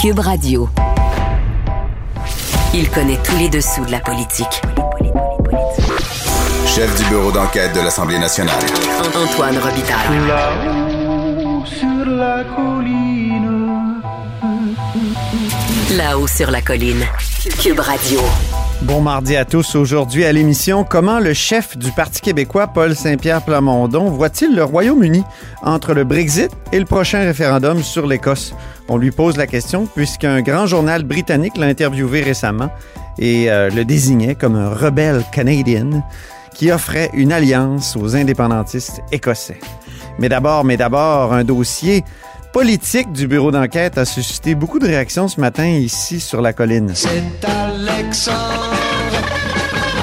Cube Radio. Il connaît tous les dessous de la politique. Chef du bureau d'enquête de l'Assemblée nationale. Antoine Robitaille. Là-haut sur la colline. Là-haut sur la colline. Cube Radio. Bon mardi à tous. Aujourd'hui à l'émission, comment le chef du Parti québécois, Paul Saint-Pierre Plamondon, voit-il le Royaume-Uni entre le Brexit et le prochain référendum sur l'Écosse? On lui pose la question puisqu'un grand journal britannique l'a interviewé récemment et euh, le désignait comme un rebelle canadien qui offrait une alliance aux indépendantistes écossais. Mais d'abord, mais d'abord, un dossier politique du bureau d'enquête a suscité beaucoup de réactions ce matin ici sur la colline. C'est Alexandre,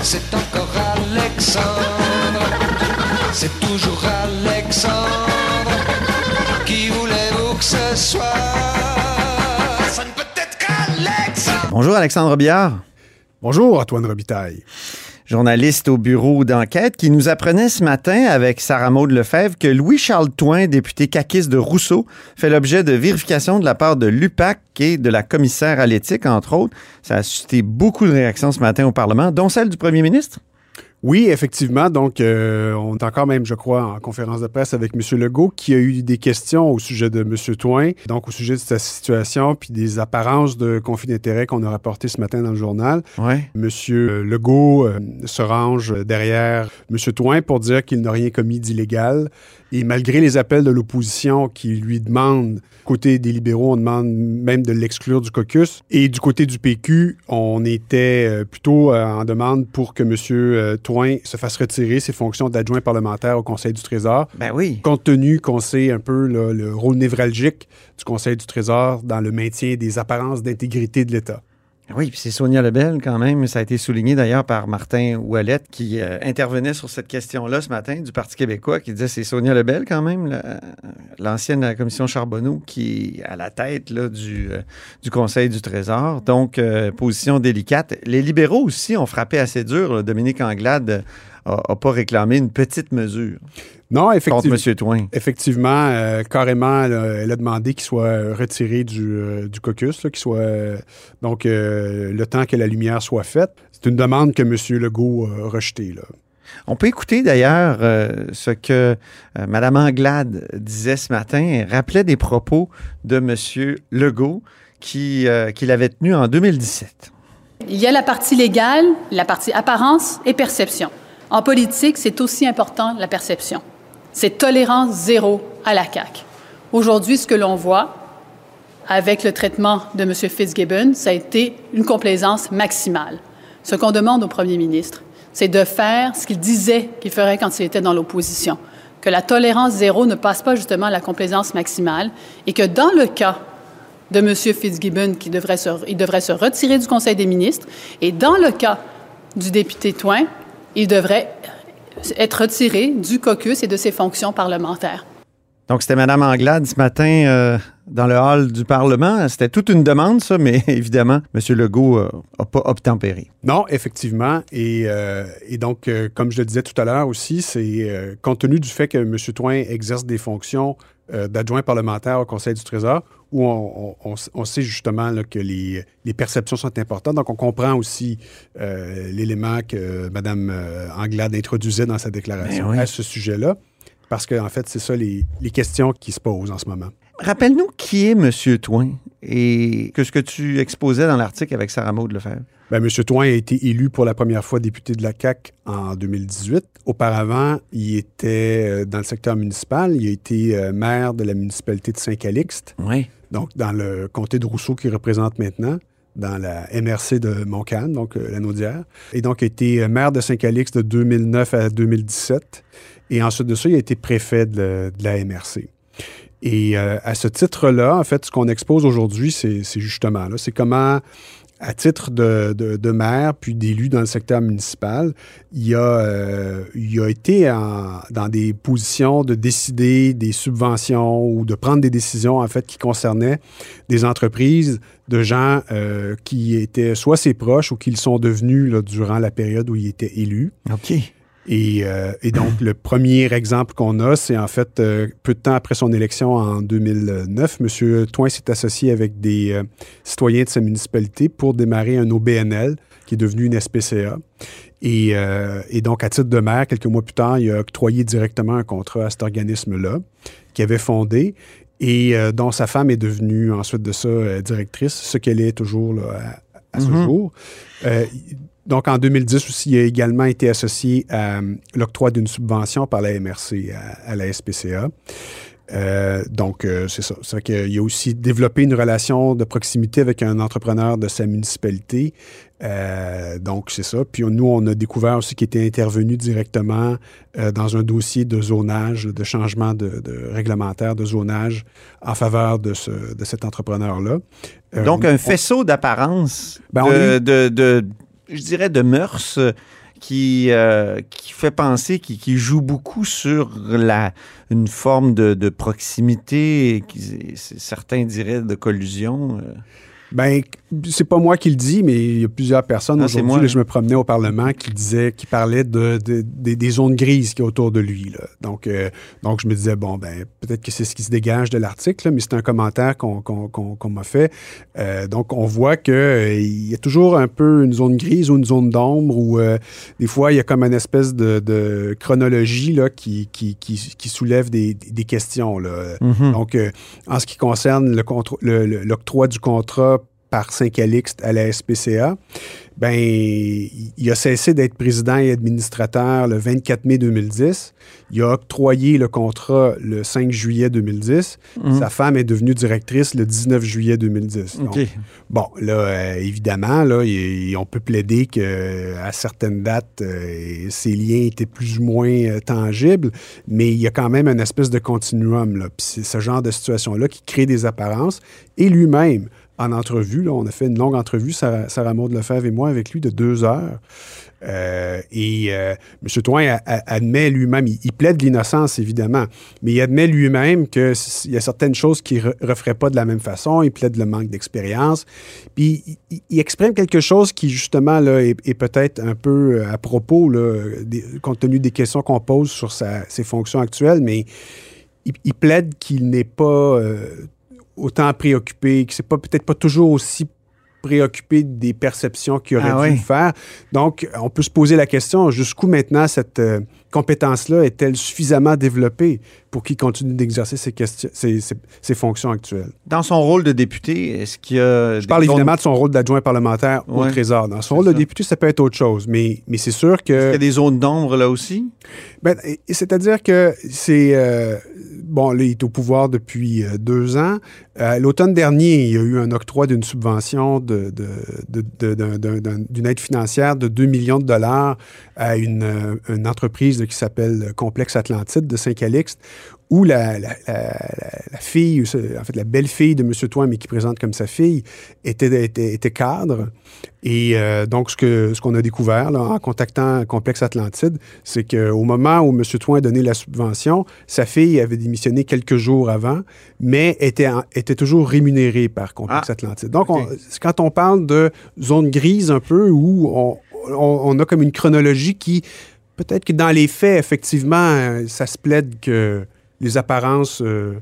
c'est encore Alexandre, c'est toujours Alexandre. Ce soit Ça ne peut être qu'Alexandre. Bonjour Alexandre Biard. Bonjour, Antoine Robitaille. journaliste au bureau d'enquête, qui nous apprenait ce matin avec Sarah Maud Lefebvre que Louis-Charles Toin, député caquiste de Rousseau, fait l'objet de vérification de la part de l'UPAC et de la commissaire à l'éthique, entre autres. Ça a suscité beaucoup de réactions ce matin au Parlement, dont celle du premier ministre. Oui, effectivement. Donc, euh, on est encore même, je crois, en conférence de presse avec M. Legault, qui a eu des questions au sujet de M. Toin, donc au sujet de sa situation, puis des apparences de conflit d'intérêts qu'on a rapporté ce matin dans le journal. Ouais. M. Legault euh, se range derrière M. Toin pour dire qu'il n'a rien commis d'illégal. Et malgré les appels de l'opposition qui lui demandent, côté des libéraux, on demande même de l'exclure du caucus. Et du côté du PQ, on était euh, plutôt euh, en demande pour que M. euh, Se fasse retirer ses fonctions d'adjoint parlementaire au Conseil du Trésor. Ben oui. Compte tenu qu'on sait un peu le rôle névralgique du Conseil du Trésor dans le maintien des apparences d'intégrité de l'État. Oui, c'est Sonia Lebel quand même. Ça a été souligné d'ailleurs par Martin Ouellette qui euh, intervenait sur cette question-là ce matin du Parti québécois, qui disait c'est Sonia Lebel quand même, la- l'ancienne commission Charbonneau, qui est à la tête euh, du Conseil du Trésor. Donc, euh, position délicate. Les libéraux aussi ont frappé assez dur. Dominique Anglade n'a pas réclamé une petite mesure Non, contre effectivement. M. Toin. Effectivement, euh, carrément, elle a, elle a demandé qu'il soit euh, retiré du, euh, du caucus, qu'il soit euh, donc euh, le temps que la lumière soit faite. C'est une demande que M. Legault a rejetée. Là. On peut écouter d'ailleurs euh, ce que euh, Mme Anglade disait ce matin. Elle rappelait des propos de M. Legault qui, euh, qu'il avait tenus en 2017. Il y a la partie légale, la partie apparence et perception. En politique, c'est aussi important la perception. C'est tolérance zéro à la CAQ. Aujourd'hui, ce que l'on voit avec le traitement de M. Fitzgibbon, ça a été une complaisance maximale. Ce qu'on demande au premier ministre, c'est de faire ce qu'il disait qu'il ferait quand il était dans l'opposition. Que la tolérance zéro ne passe pas justement à la complaisance maximale et que dans le cas de M. Fitzgibbon qui devrait se, il devrait se retirer du Conseil des ministres. Et dans le cas du député Toin, il devrait être retiré du caucus et de ses fonctions parlementaires. Donc, c'était Mme Anglade ce matin euh, dans le hall du Parlement. C'était toute une demande, ça, mais évidemment, M. Legault n'a pas obtempéré. Non, effectivement. Et, euh, et donc, euh, comme je le disais tout à l'heure aussi, c'est euh, compte tenu du fait que M. Toin exerce des fonctions euh, d'adjoint parlementaire au Conseil du Trésor, où on, on- on- on sait justement là, que les, les perceptions sont importantes. Donc, on comprend aussi euh, l'élément que Mme euh, Anglade introduisait dans sa déclaration Ben oui. à ce sujet-là, parce qu'en en fait, c'est ça les, les questions qui se posent en ce moment. Rappelle-nous qui est M. Toin et que ce que tu exposais dans l'article avec Sarah Maud Lefebvre. Ben, M. Toin a été élu pour la première fois député de la CAQ en 2018. Auparavant, il était euh, dans le secteur municipal. Il a été euh, maire de la municipalité de Saint-Calixte, Oui. donc dans le comté de Rousseau qu'il représente maintenant, dans la MRC de Montcalm, donc euh, la Naudière. Et donc, il a été maire de Saint-Calixte de 2009 à 2017. Et ensuite de ça, il a été préfet de, de la MRC. Et euh, à ce titre-là, en fait, ce qu'on expose aujourd'hui, c'est justement c'est comment, à titre de, maire puis d'élu dans le secteur municipal, il a, euh, il a été dans des positions de décider des subventions ou de prendre des décisions, en fait, qui concernaient des entreprises de gens euh, qui étaient soit ses proches ou qui le sont devenus là, durant la période où il était élu. OK. Et, euh, et donc, le premier exemple qu'on a, c'est en fait, euh, peu de temps après son élection en 2009, M. Toin s'est associé avec des euh, citoyens de sa municipalité pour démarrer un OBNL qui est devenu une SPCA. Et, euh, et donc, à titre de maire, quelques mois plus tard, il a octroyé directement un contrat à cet organisme-là qu'il avait fondé et euh, dont sa femme est devenue ensuite de ça euh, directrice, ce qu'elle est toujours là, à, à ce Mhm. jour. Donc, en 2010 aussi, il a également été associé à euh, l'octroi d'une subvention par la MRC à, à la SPCA. Euh, donc, euh, c'est ça. C'est vrai qu'il a aussi développé une relation de proximité avec un entrepreneur de sa municipalité. Euh, donc, c'est ça. Puis nous, on a découvert aussi qu'il était intervenu directement dans un dossier de zonage, de changement de, de réglementaire de zonage en faveur de, ce, de cet entrepreneur-là. Donc, on- un faisceau d'apparence, Ben, eu- de- je dirais, de mœurs euh, qui, euh, qui fait penser, qui, qui joue beaucoup sur la, une forme de, de proximité, qui, certains diraient de collusion. euh. Ben, c'est pas moi qui le dis, mais il y a plusieurs personnes Ah, aujourd'hui. là, Je me promenais au Parlement qui disaient, qui parlaient de, de- des- des zones grises qui autour de lui. là. Donc, euh, donc, je me disais, bon, ben, peut-être que c'est ce qui se dégage de l'article, mais c'est un commentaire qu'on qu'on- qu'on- qu'on m'a fait. Euh, donc, on voit qu'il y a toujours un peu une zone grise ou une zone d'ombre où, euh, des fois, il y a comme une espèce de, de chronologie là, qui, qui, qui, qui soulève des, des questions. Là. Mhm. Donc, euh, en ce qui concerne le contr- le- le- l'octroi du contrat par Saint-Calixte à la SPCA, ben, il a cessé d'être président et administrateur le 24 mai 2010. Il a octroyé le contrat le 5 juillet 2010. Mhm. Sa femme est devenue directrice le 19 juillet 2010. Donc, OK. Bon, là, euh, évidemment, là, on peut plaider qu'à certaines dates, euh, ces liens étaient plus ou moins euh, tangibles, mais il y a quand même une espèce de continuum. Là. Puis c'est ce genre de situation-là qui crée des apparences. Et lui-même, en entrevue, on a fait une longue entrevue, Sarah, Sarah Maud Lefebvre et moi, avec lui, de deux heures. Euh, et euh, M. Toin admet lui-même, il, il plaide l'innocence, évidemment, mais il admet lui-même qu'il y a certaines choses qu'il ne referait pas de la même façon. Il plaide le manque d'expérience. Puis il, exprime quelque chose qui, justement, là, est, peut-être un peu euh, à propos, là, compte tenu des questions qu'on pose sur ses fonctions actuelles, mais il, il plaide qu'il n'est pas euh, autant préoccupé, que c'est pas peut-être pas toujours aussi préoccupé des perceptions qu'il aurait Ah dû oui. faire. Donc, on peut se poser la question, jusqu'où maintenant cette euh, compétence-là est-elle suffisamment développée pour qu'il continue d'exercer ses, questions- ses- ses- ses fonctions actuelles? Dans son rôle de député, est-ce qu'il y a... Je parle évidemment de son rôle d'adjoint parlementaire au. Trésor. Dans son rôle de député, ça peut être autre chose, mais, mais c'est sûr Est-ce qu'il y que... a des zones d'ombre là aussi? Ben, C'est-à-dire que c'est... euh, bon, là, il est au pouvoir depuis euh, deux ans. Euh, L'automne dernier, il y a eu un octroi d'une subvention d'une aide financière de 2 millions de dollars à une, euh, une entreprise qui s'appelle Complexe Atlantide de Saint-Calixte, où la, la- la- la- la fille, en fait la belle-fille de M. Toin, mais qui présente comme sa fille, était, était, était cadre. Et euh, donc, ce qu'on a découvert là, en contactant Complexe Atlantide, c'est qu'au moment où M. Toin a donné la subvention, sa fille avait démissionné quelques jours avant, mais était, en- était toujours rémunérée par Complexe Ah, Atlantide. Donc, on- quand on parle de zone grise un peu, où on, on- on a comme une chronologie qui, peut-être que dans les faits, effectivement, euh, ça se plaide que les apparences... euh,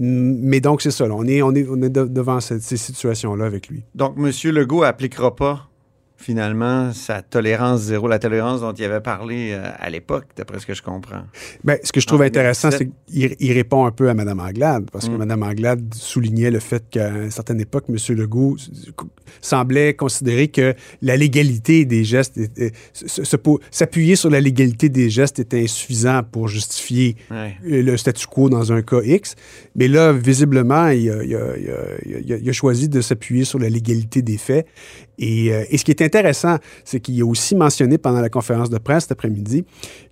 mais donc, c'est ça. on est, on est, on est de- devant cette- ces situations-là avec lui. Donc, M. Legault appliquera pas finalement sa tolérance zéro, la tolérance dont il avait parlé euh, à l'époque, d'après ce que je comprends. Ben, ce que je trouve En intéressant, 2017. c'est qu'il il répond un peu à Mme Anglade, parce que Mm. Mme Anglade soulignait le fait qu'à une certaine époque, M. Legault semblait considérer que la légalité des gestes, s'appuyer sur la légalité des gestes était insuffisant pour justifier Ouais. euh, le statu quo dans un cas X. Mais là, visiblement, il a, il a- il a- il a- il a choisi de s'appuyer sur la légalité des faits. Et, euh, et ce qui est intéressant, c'est qu'il a aussi mentionné pendant la conférence de presse cet après-midi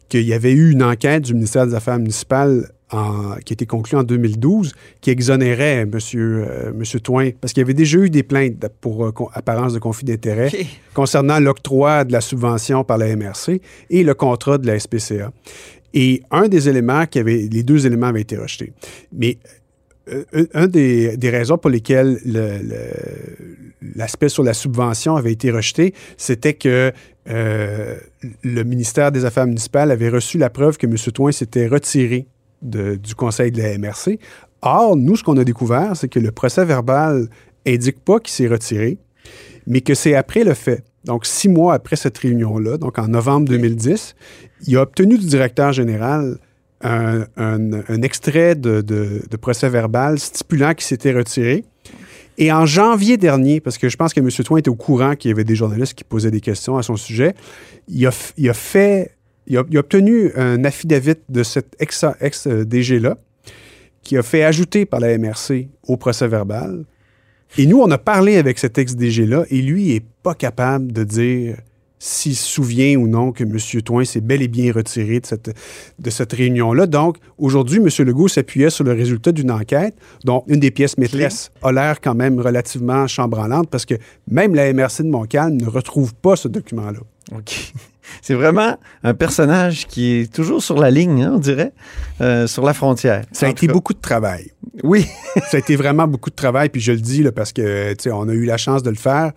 qu'il y avait eu une enquête du ministère des Affaires municipales en- qui a été conclue en 2012 qui exonérait M. Monsieur, monsieur Toin, parce qu'il y avait déjà eu des plaintes pour euh, apparence de conflit d'intérêt OK. concernant l'octroi de la subvention par la MRC et le contrat de la SPCA. Et un des éléments qui avait, les deux éléments avaient été rejetés. Mais euh, un- un des, des raisons pour lesquelles le- le- l'aspect sur la subvention avait été rejeté, c'était que euh, le ministère des Affaires municipales avait reçu la preuve que M. Toin s'était retiré du conseil de la MRC. Or, nous, ce qu'on a découvert, c'est que le procès verbal indique pas qu'il s'est retiré, mais que c'est après le fait. Donc, six mois après cette réunion-là, donc en novembre 2010, il a obtenu du directeur général un, extrait de procès verbal stipulant qu'il s'était retiré. Et en janvier dernier, parce que je pense que M. Toin était au courant qu'il y avait des journalistes qui posaient des questions à son sujet, il a, fait, il a, obtenu un affidavit de cet ex-DG-là qui a fait ajouter par la MRC au procès verbal. Et nous, on a parlé avec cet ex-DG-là et lui il est pas capable de dire s'il se souvient ou non que M. Toin s'est bel et bien retiré de cette, de cette réunion-là. Donc, aujourd'hui, M. Legault s'appuyait sur le résultat d'une enquête dont une des pièces maîtresses a l'air quand même relativement chambranlante parce que même la MRC de Montcalm ne retrouve pas ce document-là. OK. C'est vraiment un personnage qui est toujours sur la ligne, hein, on dirait, euh, sur la frontière. Ça a été cas. beaucoup de travail. Oui. ça a été vraiment beaucoup de travail, puis je le dis là, parce que tu sais, on a eu la chance de le faire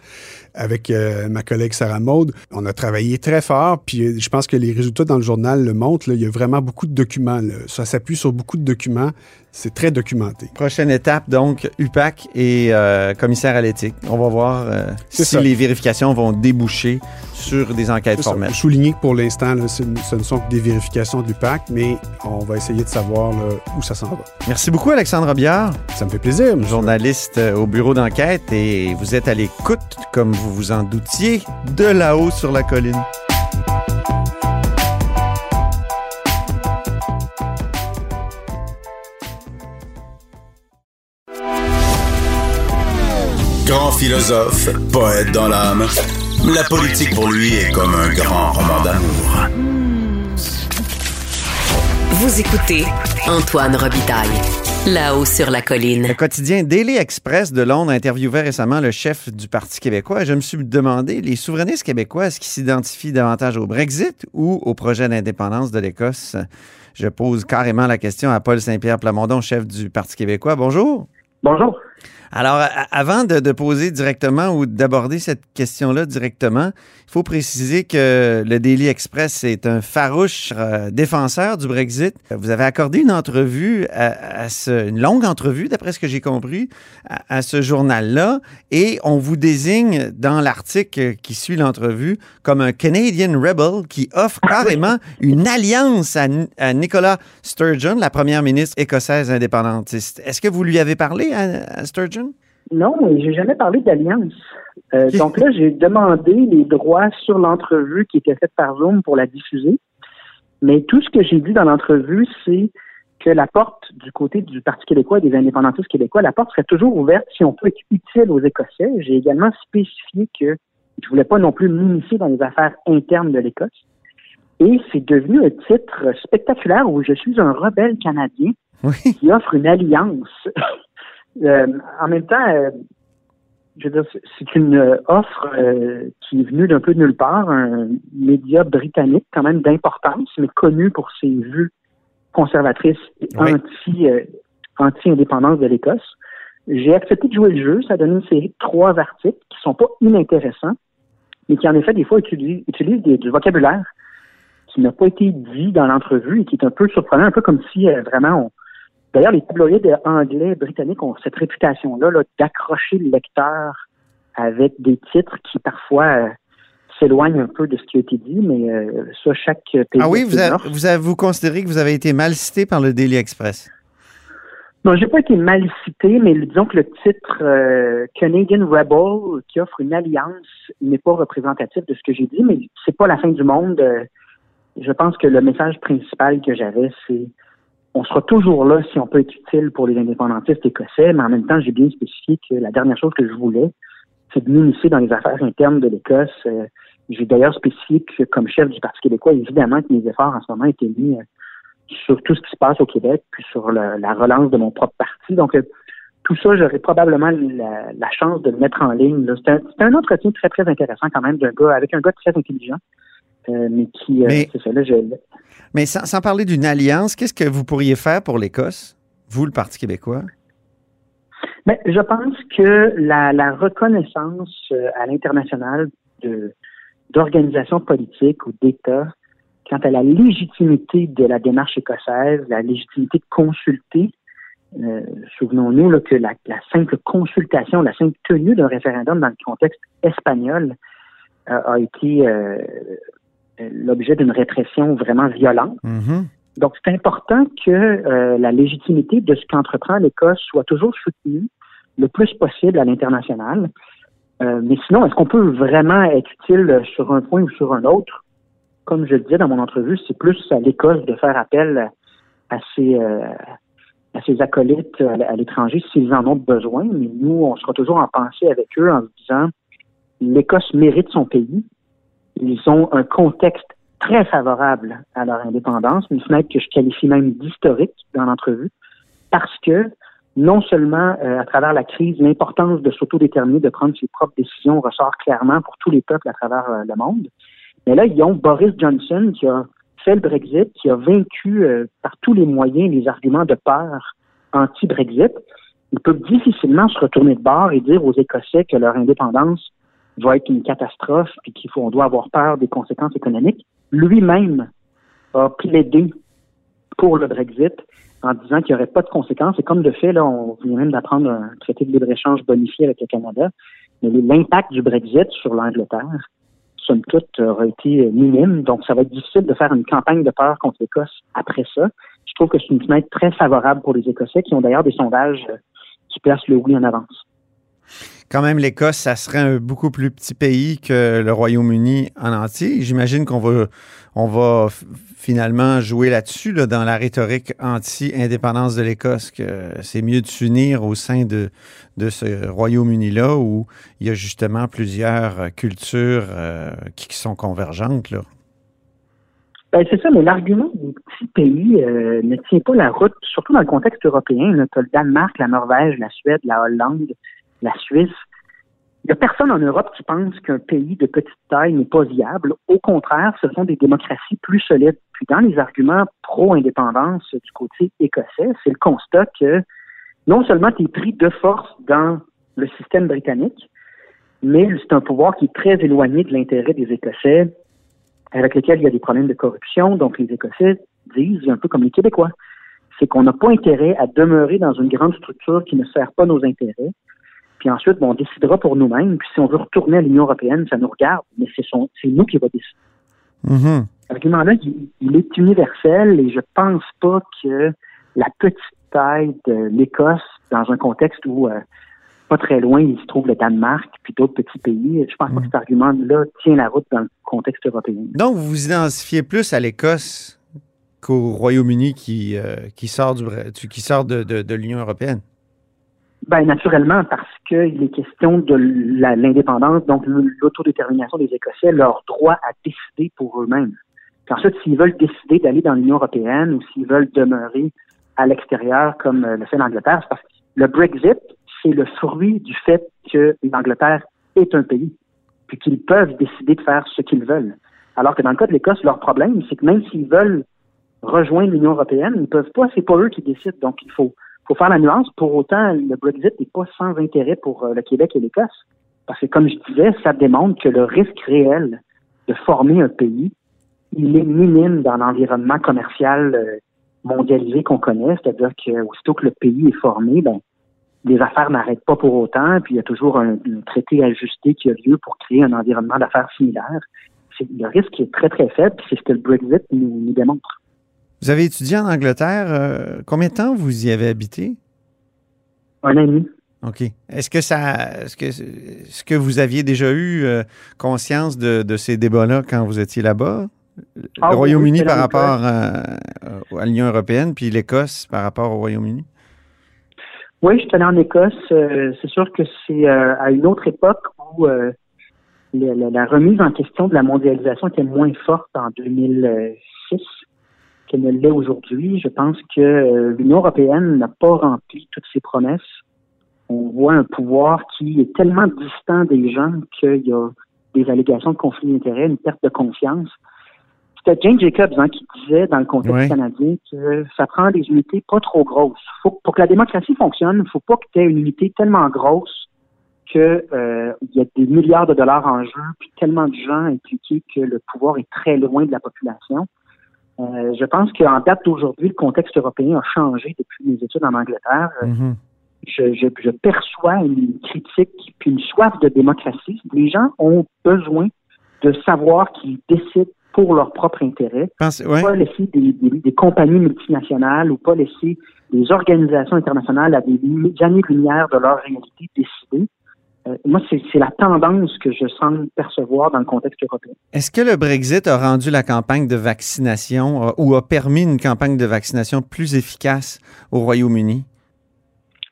avec euh, ma collègue Sarah Maude. On a travaillé très fort, puis euh, je pense que les résultats dans le journal le montrent. là. il y a vraiment beaucoup de documents. là. Ça s'appuie sur beaucoup de documents. C'est très documenté. Prochaine étape, donc, UPAC et euh, commissaire à l'éthique. On va voir euh, si ça. les vérifications vont déboucher sur des enquêtes formelles. Faut souligner que pour l'instant, ce ne sont que des vérifications de l'UPAC, mais on va essayer de savoir là, où ça s'en va. Merci beaucoup, Alexandre Biard, Ça me fait plaisir. monsieur. journaliste au bureau d'enquête, et vous êtes à l'écoute, comme vous vous en doutiez, de là-haut sur la colline. Grand philosophe, poète dans l'âme, la politique pour lui est comme un grand roman d'amour. Vous écoutez Antoine Robitaille. Là-haut sur la colline. Le quotidien Daily Express de Londres interviewait récemment le chef du Parti québécois. Je me suis demandé, les souverainistes québécois, est-ce qu'ils s'identifient davantage au Brexit ou au projet d'indépendance de l'Écosse? Je pose carrément la question à Paul Saint-Pierre Plamondon, chef du Parti québécois. Bonjour. Bonjour. Alors, avant de, de poser directement ou d'aborder cette question-là directement, il faut préciser que le Daily Express est un farouche euh, défenseur du Brexit. Vous avez accordé une entrevue, à, ce- une longue entrevue, d'après ce que j'ai compris, à, ce journal-là, et on vous désigne dans l'article qui suit l'entrevue comme un Canadian Rebel qui offre carrément une alliance à, à Nicola Sturgeon, la première ministre écossaise indépendantiste. Est-ce que vous lui avez parlé à Sturgeon? Non, mais j'ai jamais parlé d'alliance. Euh, donc là, j'ai demandé les droits sur l'entrevue qui était faite par Zoom pour la diffuser. Mais tout ce que j'ai dit dans l'entrevue, c'est que la porte du côté du Parti québécois et des indépendantistes québécois, la porte serait toujours ouverte si on peut être utile aux Écossais. J'ai également spécifié que je voulais pas non plus m'initier dans les affaires internes de l'Écosse. Et c'est devenu un titre spectaculaire où je suis un rebelle canadien Oui. qui offre une alliance. Euh, en même temps, euh, je veux dire, c'est- une euh, offre euh, qui est venue d'un peu de nulle part, un média britannique quand même d'importance, mais connu pour ses vues conservatrices et Oui. anti, anti-indépendance de l'Écosse. J'ai accepté de jouer le jeu. Ça donne une série de trois articles qui sont pas inintéressants, mais qui en effet des fois utilisent, utilisent des- du vocabulaire qui n'a pas été dit dans l'entrevue et qui est un peu surprenant, un peu comme si vraiment on, D'ailleurs, les tabloïds anglais, britanniques ont cette réputation-là là, d'accrocher le lecteur avec des titres qui parfois euh, s'éloignent un peu de ce qui a été dit, mais euh, ça, chaque pays. Ah oui, vous, vous, considérez que vous avez été mal cité par le Daily Express? Non, j'ai pas été mal cité, mais disons que le titre euh, Canadian Rebel, qui offre une alliance, n'est pas représentatif de ce que j'ai dit, mais c'est pas la fin du monde. Je pense que le message principal que j'avais, c'est on sera toujours là si on peut être utile pour les indépendantistes écossais, mais en même temps, j'ai bien spécifié que la dernière chose que je voulais, c'est de m'initier dans les affaires internes de l'Écosse. Euh, j'ai d'ailleurs spécifié que, comme chef du Parti québécois, évidemment que mes efforts en ce moment étaient mis euh, sur tout ce qui se passe au Québec, puis sur la relance de mon propre parti. Donc, euh, tout ça, j'aurais probablement la, chance de le mettre en ligne. C'était un, un entretien très, très intéressant quand même d'un gars, avec un gars très intelligent, mais qui, euh, Mais- c'est ça, là, je, Mais sans, sans parler d'une alliance, qu'est-ce que vous pourriez faire pour l'Écosse, vous, le Parti québécois? Mais je pense que la, la reconnaissance euh, à l'international d'organisations politiques ou d'États quant à la légitimité de la démarche écossaise, la légitimité de consulter. Euh, Souvenons-nous que la, la, simple consultation, la simple tenue d'un référendum dans le contexte espagnol euh, a été euh, l'objet d'une répression vraiment violente. Mhm. Donc, c'est important que euh, la légitimité de ce qu'entreprend l'Écosse soit toujours soutenue le plus possible à l'international. Euh, mais sinon, est-ce qu'on peut vraiment être utile sur un point ou sur un autre? Comme je le disais dans mon entrevue, c'est plus à l'Écosse de faire appel à ses, euh, à ses acolytes à l'étranger s'ils en ont besoin. Mais nous, on sera toujours en pensée avec eux en disant l'Écosse mérite son pays. Ils ont un contexte très favorable à leur indépendance, une fenêtre que je qualifie même d'historique dans l'entrevue, parce que non seulement euh, à travers la crise, l'importance de s'autodéterminer, de prendre ses propres décisions ressort clairement pour tous les peuples à travers euh, le monde, mais là, ils ont Boris Johnson qui a fait le Brexit, qui a vaincu euh, par tous les moyens les arguments de peur anti-Brexit. Ils peuvent difficilement se retourner de bord et dire aux Écossais que leur indépendance va être une catastrophe et qu'il faut, on doit avoir peur des conséquences économiques. Lui-même a plaidé pour le Brexit en disant qu'il n'y aurait pas de conséquences. Et comme de fait, là, on vient même d'apprendre un traité de libre-échange bonifié avec le Canada. Mais l'impact du Brexit sur l'Angleterre, somme toute, aura été minime. Donc, ça va être difficile de faire une campagne de peur contre l'Écosse après ça. Je trouve que c'est une fenêtre très favorable pour les Écossais qui ont d'ailleurs des sondages qui placent le oui en avance. Quand même, l'Écosse, ça serait un beaucoup plus petit pays que le Royaume-Uni en entier. J'imagine qu'on va, on va finalement jouer là-dessus, là, dans la rhétorique anti-indépendance de l'Écosse, que c'est mieux de s'unir au sein de, de ce Royaume-Uni-là où il y a justement plusieurs cultures euh, qui, sont convergentes. Là. Ben, c'est ça, mais l'argument des petits pays euh, ne tient pas la route, surtout dans le contexte européen. Tu le Danemark, la Norvège, la Suède, la Hollande, la Suisse. Il n'y a personne en Europe qui pense qu'un pays de petite taille n'est pas viable. Au contraire, ce sont des démocraties plus solides. Puis dans les arguments pro-indépendance du côté écossais, c'est le constat que non seulement tu es pris de force dans le système britannique, mais c'est un pouvoir qui est très éloigné de l'intérêt des Écossais, avec lesquels il y a des problèmes de corruption. Donc les Écossais disent, un peu comme les Québécois, c'est qu'on n'a pas intérêt à demeurer dans une grande structure qui ne sert pas nos intérêts. Puis ensuite, bon, on décidera pour nous-mêmes. Puis si on veut retourner à l'Union européenne, ça nous regarde, mais c'est son, c'est nous qui va décider. Mhm. L'argument-là, il, il est universel et je pense pas que la petite taille de l'Écosse, dans un contexte où euh, pas très loin, il se trouve le Danemark, puis d'autres petits pays, je pense pas que cet argument-là tient la route dans le contexte européen. Donc, vous vous identifiez plus à l'Écosse qu'au Royaume-Uni qui, euh, qui sort, du, Bre- du- qui sort de, de- de l'Union européenne? Ben naturellement, parce qu'il est question de l'indépendance, donc l'autodétermination des Écossais, leur droit à décider pour eux-mêmes. Ensuite, s'ils veulent décider d'aller dans l'Union européenne ou s'ils veulent demeurer à l'extérieur comme euh, le fait l'Angleterre, c'est parce que le Brexit, c'est le fruit du fait que l'Angleterre est un pays, puis qu'ils peuvent décider de faire ce qu'ils veulent. Alors que dans le cas de l'Écosse, leur problème, c'est que même s'ils veulent rejoindre l'Union européenne, ils ne peuvent pas, c'est pas eux qui décident. Donc, il faut, faut faire la nuance. Pour autant, le Brexit n'est pas sans intérêt pour euh, le Québec et l'Écosse. Parce que, comme je disais, ça démontre que le risque réel de former un pays, il est minime dans l'environnement commercial euh, mondialisé qu'on connaît. C'est-à-dire que aussitôt que le pays est formé, ben, les affaires n'arrêtent pas pour autant, puis il y a toujours un, traité ajusté qui a lieu pour créer un environnement d'affaires similaire. Le risque est très, très faible, puis c'est ce que le Brexit nous démontre. Vous avez étudié en Angleterre. euh, combien de temps vous y avez habité? Un an et demi. OK. Est-ce que ça est-ce que est-ce que vous aviez déjà eu euh, conscience de, de ces débats-là quand vous étiez là-bas? Ah le oui, Royaume-Uni oui, par rapport à, à l'Union européenne, puis l'Écosse par rapport au Royaume-Uni? Oui, je suis allé en Écosse. Euh, c'est sûr que c'est euh, à une autre époque où euh, la, la- la remise en question de la mondialisation était moins forte en 2006 qu'elle ne l'est aujourd'hui. Je pense que euh, l'Union européenne n'a pas rempli toutes ses promesses. On voit un pouvoir qui est tellement distant des gens qu'il y a des allégations de conflit d'intérêts, une perte de confiance. c'était Jane Jacobs hein, qui disait dans le contexte Ouais. canadien que ça prend des unités pas trop grosses. Faut, pour que la démocratie fonctionne, il faut pas que tu aies une unité tellement grosse que euh, y a des milliards de dollars en jeu, puis tellement de gens impliqués que le pouvoir est très loin de la population. Euh, je pense qu'en date d'aujourd'hui, le contexte européen a changé depuis mes études en Angleterre. Euh, Mhm. je, je, je perçois une critique puis une soif de démocratie. Les gens ont besoin de savoir qu'ils décident pour leur propre intérêt, Pense- ouais. pas laisser des, des- des compagnies multinationales ou pas laisser des organisations internationales à des années-lumière de leur réalité décider. Euh, moi, c'est la tendance que je sens percevoir dans le contexte européen. Est-ce que le Brexit a rendu la campagne de vaccination euh, ou a permis une campagne de vaccination plus efficace au Royaume-Uni?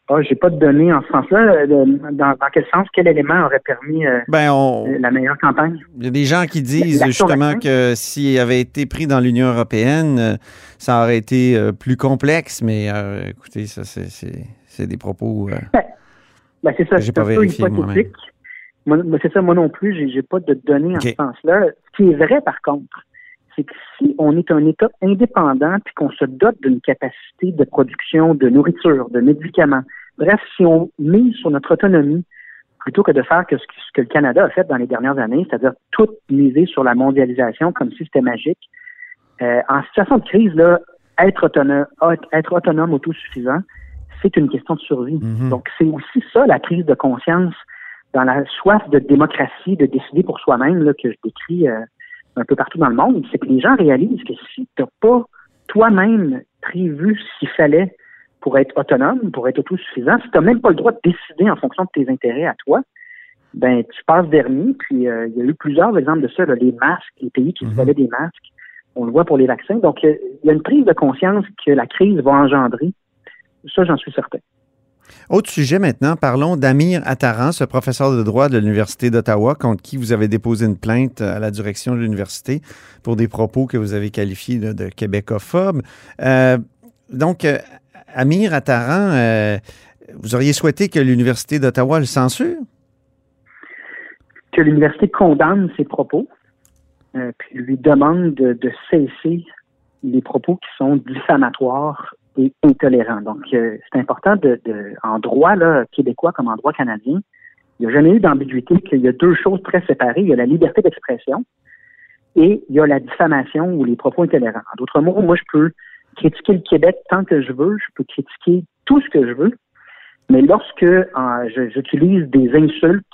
Ah, j'ai pas de données en ce sens-là. Euh, Dans, dans quel sens, quel élément aurait permis euh, Ben, on, la meilleure campagne? il y a des gens qui disent justement que s'il avait été pris dans l'Union européenne, ça aurait été plus complexe, mais euh, écoutez, ça, c'est- des propos. euh, Ben, c'est ça, J'ai c'est pas un peu vérifié hypothétique. Moi, moi, c'est ça, moi non plus, j'ai, pas de données en ce sens-là. Ce qui est vrai, par contre, c'est que si on est un État indépendant puis qu'on se dote d'une capacité de production de nourriture, de médicaments, bref, si on mise sur notre autonomie plutôt que de faire que ce, que ce que le Canada a fait dans les dernières années, c'est-à-dire tout miser sur la mondialisation comme si c'était magique, euh, en situation de crise, là, être autonome, être autonome autosuffisant, c'est une question de survie. Mhm. Donc, c'est aussi ça, la prise de conscience dans la soif de démocratie, de décider pour soi-même, là, que je décris euh, un peu partout dans le monde, c'est que les gens réalisent que si tu n'as pas toi-même prévu ce qu'il fallait pour être autonome, pour être autosuffisant, si tu n'as même pas le droit de décider en fonction de tes intérêts à toi, ben tu passes dernier. Puis euh, il y a eu plusieurs exemples de ça, là, les masques, les pays qui se Mhm. des masques. On le voit pour les vaccins. Donc, il y a une prise de conscience que la crise va engendrer. Ça, j'en suis certain. Autre sujet maintenant, parlons d'Amir Attaran, ce professeur de droit de l'Université d'Ottawa, contre qui vous avez déposé une plainte à la direction de l'université pour des propos que vous avez qualifiés là, de québécophobes. Euh, donc, euh, Amir Attaran, euh, vous auriez souhaité que l'Université d'Ottawa le censure? que l'université condamne ses propos, puis lui demande de, de cesser les propos qui sont diffamatoires et intolérants. Donc, euh, c'est important de, de- en droit là, québécois comme en droit canadien, il n'y a jamais eu d'ambiguïté qu'il y a deux choses très séparées. Il y a la liberté d'expression et il y a la diffamation ou les propos intolérants. En d'autres mots, moi, je peux critiquer le Québec tant que je veux, je peux critiquer tout ce que je veux, mais lorsque euh, j'utilise des insultes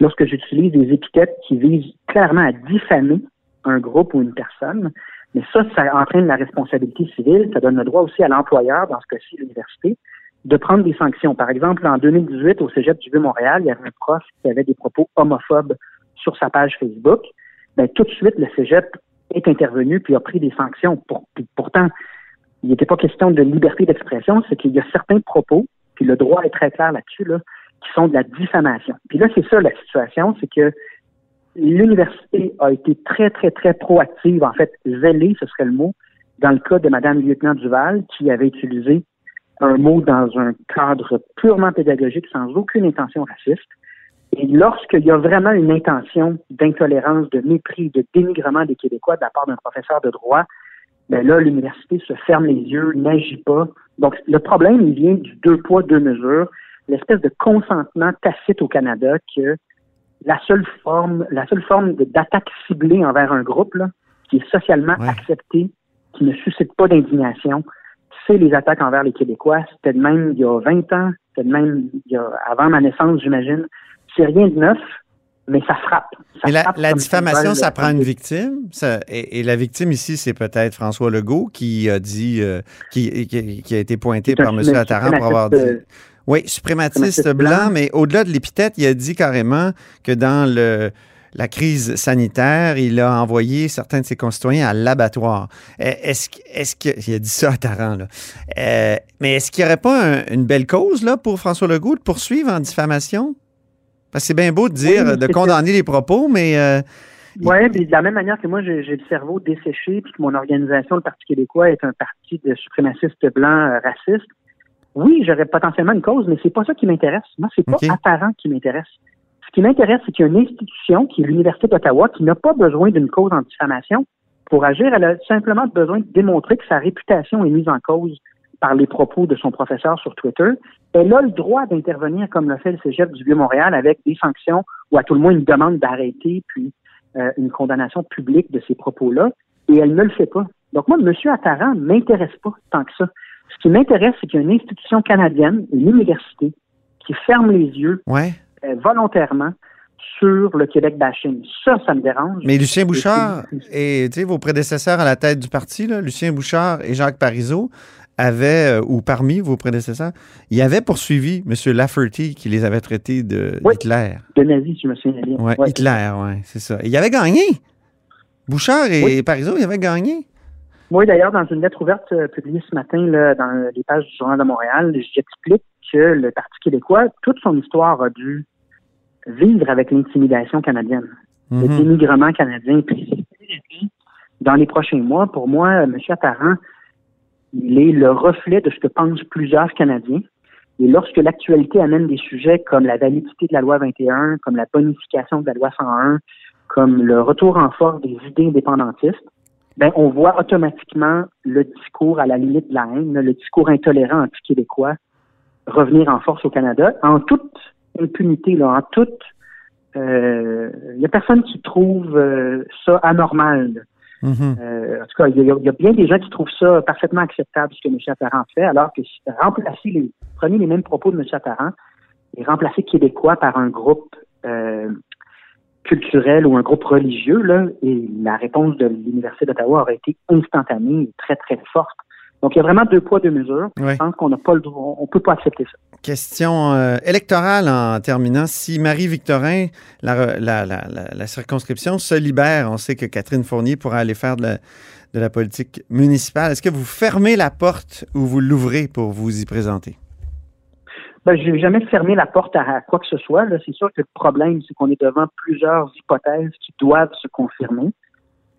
lorsque j'utilise des étiquettes qui visent clairement à diffamer un groupe ou une personne, mais ça, ça entraîne la responsabilité civile, ça donne le droit aussi à l'employeur, dans ce cas-ci l'université, de prendre des sanctions. Par exemple, en 2018, au Cégep du Vieux-Montréal, il y avait un prof qui avait des propos homophobes sur sa page Facebook. Ben, tout de suite, le Cégep est intervenu puis a pris des sanctions. Pour- pourtant, il n'était pas question de liberté d'expression, c'est qu'il y a certains propos, puis le droit est très clair là-dessus, là, qui sont de la diffamation. Puis là, c'est ça la situation, c'est que l'université a été très, très, très proactive, en fait, zélée, ce serait le mot, dans le cas de Mme Lieutenant Duval, qui avait utilisé un mot dans un cadre purement pédagogique, sans aucune intention raciste. Et lorsqu'il y a vraiment une intention d'intolérance, de mépris, de dénigrement des Québécois de la part d'un professeur de droit, ben là, l'université se ferme les yeux, n'agit pas. Donc, le problème, il vient du deux poids, deux mesures, l'espèce de consentement tacite au Canada que la seule forme, la seule forme d'attaque ciblée envers un groupe, là, qui est socialement Ouais. accepté, qui ne suscite pas d'indignation, c'est les attaques envers les Québécois. C'était de même il y a 20 ans, c'était de même il y a, avant ma naissance, j'imagine. C'est rien de neuf, mais ça frappe. Ça la, frappe la comme diffamation, ça euh, prend une victime? ça- et, et la victime ici, c'est peut-être François Legault qui a dit, euh, qui, qui- qui a été pointé par M. Attaran pour avoir dit. Oui, suprématiste suprématiste blanc, blanc. mais au-delà de l'épithète, il a dit carrément que dans le, la crise sanitaire, il a envoyé certains de ses concitoyens à l'abattoir. Euh, Est-ce, que- est-ce que, il a dit ça à Taran, là. Euh, mais est-ce qu'il n'y aurait pas un- une belle cause, là, pour François Legault de poursuivre en diffamation? Parce que c'est bien beau de dire, Oui, de condamner les propos, mais euh, Oui, puis de la même manière que moi, j'ai j'ai le cerveau desséché, puis que mon organisation, le Parti québécois, est un parti de suprémacistes blancs euh, racistes. Oui, j'aurais potentiellement une cause, mais c'est pas ça qui m'intéresse. Moi, c'est pas Ok. apparent qui m'intéresse. Ce qui m'intéresse, c'est qu'il y a une institution qui est l'Université d'Ottawa qui n'a pas besoin d'une cause en diffamation pour agir. Elle a simplement besoin de démontrer que sa réputation est mise en cause par les propos de son professeur sur Twitter. Elle a le droit d'intervenir comme l'a fait le Cégep du Vieux-Montréal avec des sanctions ou à tout le moins une demande d'arrêter puis euh, une condamnation publique de ces propos-là. Et elle ne le fait pas. Donc moi, M. Attaran m'intéresse pas tant que ça. Ce qui m'intéresse, c'est qu'il y a une institution canadienne, une université, qui ferme les yeux Ouais. euh, volontairement sur le Québec bashing. Ça, ça me dérange. Mais Lucien Bouchard et vos prédécesseurs à la tête du parti, là, Lucien Bouchard et Jacques Parizeau, avaient, euh, ou parmi vos prédécesseurs, ils avaient poursuivi M. Lafferty qui les avait traités de Oui. Hitler. De nazi, je me souviens bien. Ouais, Ouais. Hitler, ouais, c'est ça. Et il avait gagné. Bouchard et Oui. Parizeau, ils avaient gagné. Moi, d'ailleurs, dans une lettre ouverte euh, publiée ce matin là, dans les pages du Journal de Montréal, j'explique que le Parti québécois, toute son histoire a dû vivre avec l'intimidation canadienne, le Mhm. dénigrement canadien. Puis, dans les prochains mois, pour moi, M. Attaran, il est le reflet de ce que pensent plusieurs Canadiens. Et lorsque l'actualité amène des sujets comme la validité de la loi 21, comme la bonification de la loi 101, comme le retour en force des idées indépendantistes, ben, on voit automatiquement le discours à la limite de la haine, le discours intolérant anti-québécois revenir en force au Canada, en toute impunité, là, en toute... euh, Il y a personne qui trouve euh, ça anormal. Mhm. Euh, en tout cas, il y, a, il y a bien des gens qui trouvent ça parfaitement acceptable, ce que M. Apparent fait, alors que si- remplacer les, prenez les mêmes propos de M. Apparent et remplacer Québécois par un groupe euh, culturel ou un groupe religieux, là, et la réponse de l'Université d'Ottawa aurait été instantanée et très, très forte. Donc, il y a vraiment deux poids, deux mesures. Je pense qu'on n'a pas le droit, on peut pas accepter ça. Question euh, électorale en terminant. Si Marie-Victorin, la, la, la, la, la circonscription se libère, on sait que Catherine Fournier pourra aller faire de la, de la politique municipale. Est-ce que vous fermez la porte ou vous l'ouvrez pour vous y présenter? Ben, j'ai jamais fermé la porte à, quoi que ce soit. là. C'est sûr que le problème, c'est qu'on est devant plusieurs hypothèses qui doivent se confirmer.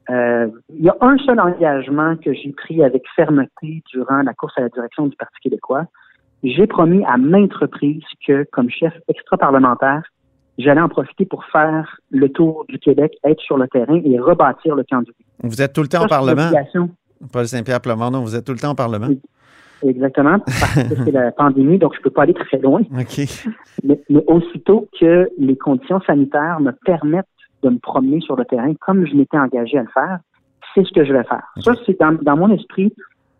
Euh, il y a un seul engagement que j'ai pris avec fermeté durant la course à la direction du Parti québécois. J'ai promis à maintes reprises que, comme chef extra-parlementaire, j'allais en profiter pour faire le tour du Québec, être sur le terrain et rebâtir le camp du Vous êtes tout le temps au Ça, une Parlement. Paul Saint-Pierre Plamondon, vous êtes tout le temps au Parlement. Oui. Exactement, parce que c'est la pandémie, donc je peux pas aller très loin. OK. Mais, mais aussitôt que les conditions sanitaires me permettent de me promener sur le terrain comme je m'étais engagé à le faire, c'est ce que je vais faire. Ça, c'est dans, dans mon esprit,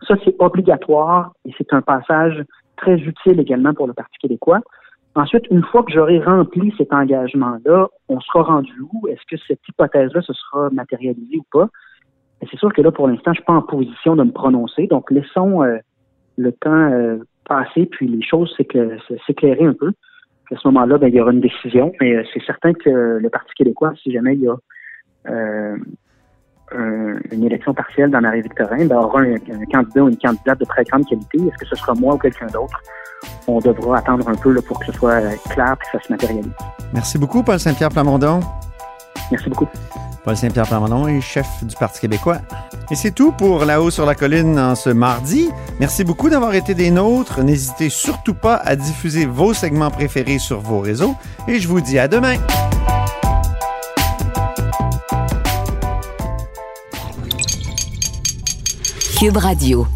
ça c'est obligatoire et c'est un passage très utile également pour le Parti québécois. Ensuite, une fois que j'aurai rempli cet engagement-là, on sera rendu où? Est-ce que cette hypothèse-là se sera matérialisée ou pas? C'est sûr que là, pour l'instant, je suis pas en position de me prononcer. Donc, laissons euh, le temps euh, passer, puis les choses s'écla- s'éclairer un peu. Puis à ce moment-là, ben, il y aura une décision, mais euh, c'est certain que le Parti québécois, si jamais il y a euh, un- une élection partielle dans Marie-Victorin, ben, aura un, un candidat ou une candidate de très grande qualité. Est-ce que ce sera moi ou quelqu'un d'autre? On devra attendre un peu là, pour que ce soit clair et que ça se matérialise. Merci beaucoup, Paul Saint-Pierre Plamondon. Merci beaucoup. Paul Saint-Pierre Plamondon est chef du Parti québécois. Et c'est tout pour La-haut sur la colline en ce mardi. Merci beaucoup d'avoir été des nôtres. N'hésitez surtout pas à diffuser vos segments préférés sur vos réseaux. Et je vous dis à demain. Cube Radio.